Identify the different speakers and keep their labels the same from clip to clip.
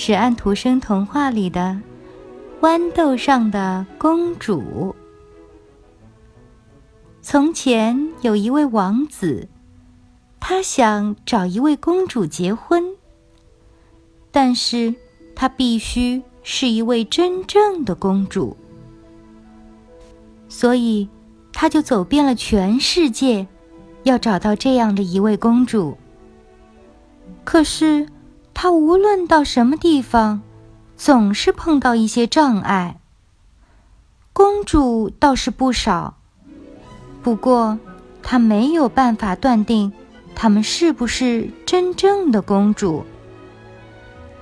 Speaker 1: 是安徒生童话里的《豌豆上的公主》。从前有一位王子，他想找一位公主结婚，但是他必须是一位真正的公主，所以他就走遍了全世界，要找到这样的一位公主。可是，他无论到什么地方，总是碰到一些障碍。公主倒是不少，不过他没有办法断定她们是不是真正的公主。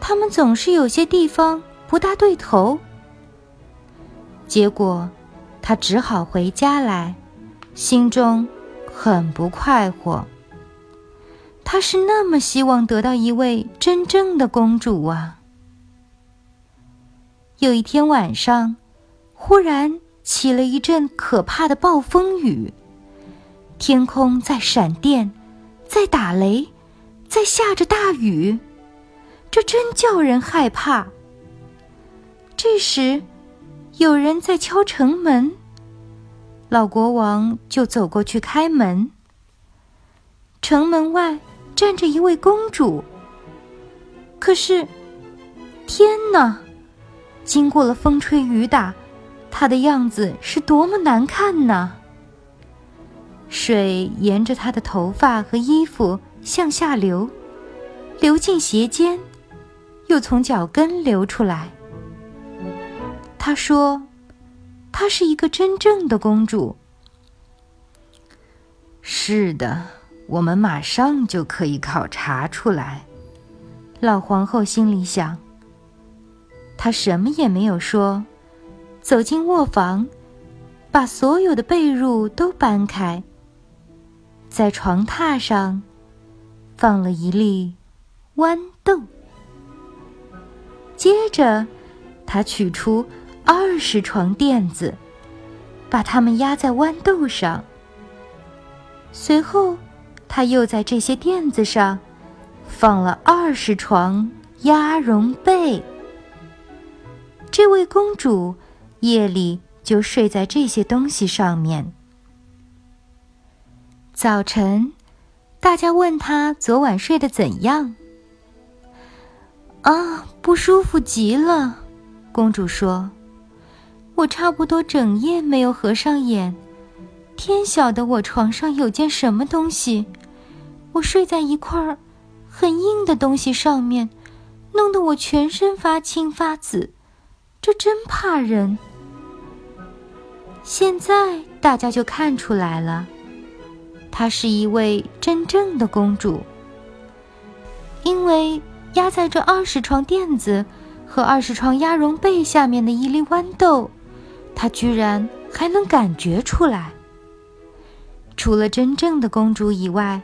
Speaker 1: 他们总是有些地方不大对头。结果，他只好回家来，心中很不快活。他是那么希望得到一位真正的公主啊！有一天晚上，忽然起了一阵可怕的暴风雨，天空在闪电，在打雷，在下着大雨，这真叫人害怕。这时，有人在敲城门，老国王就走过去开门。城门外。站着一位公主。可是，天哪！经过了风吹雨打，她的样子是多么难看呢！水沿着她的头发和衣服向下流，流进鞋尖，又从脚跟流出来。她说：“她是一个真正的公主。”
Speaker 2: 是的。我们马上就可以考察出来。
Speaker 1: 老皇后心里想。她什么也没有说，走进卧房，把所有的被褥都搬开，在床榻上放了一粒豌豆。接着，她取出二十床垫子，把它们压在豌豆上。随后。他又在这些垫子上放了二十床鸭绒被，这位公主夜里就睡在这些东西上面。早晨，大家问她昨晚睡得怎样？啊，不舒服极了，公主说：“我差不多整夜没有合上眼，天晓得我床上有件什么东西。”我睡在一块儿很硬的东西上面，弄得我全身发青发紫，这真怕人。现在大家就看出来了，她是一位真正的公主，因为压在这二十床垫子和二十床鸭绒被下面的一粒豌豆，她居然还能感觉出来。除了真正的公主以外。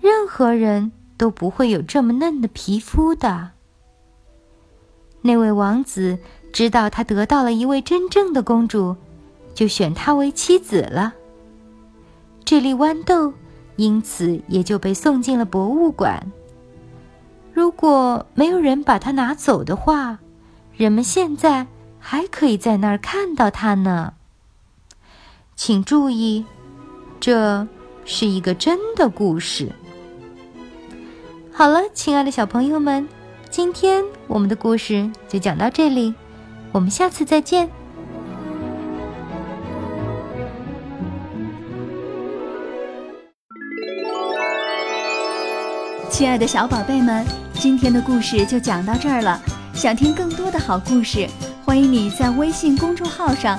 Speaker 1: 任何人都不会有这么嫩的皮肤的。那位王子知道他得到了一位真正的公主，就选她为妻子了。这粒豌豆因此也就被送进了博物馆。如果没有人把它拿走的话，人们现在还可以在那儿看到它呢。请注意，这是一个真的故事。好了，亲爱的小朋友们，今天我们的故事就讲到这里，我们下次再见。
Speaker 3: 亲爱的小宝贝们，今天的故事就讲到这儿了。想听更多的好故事，欢迎你在微信公众号上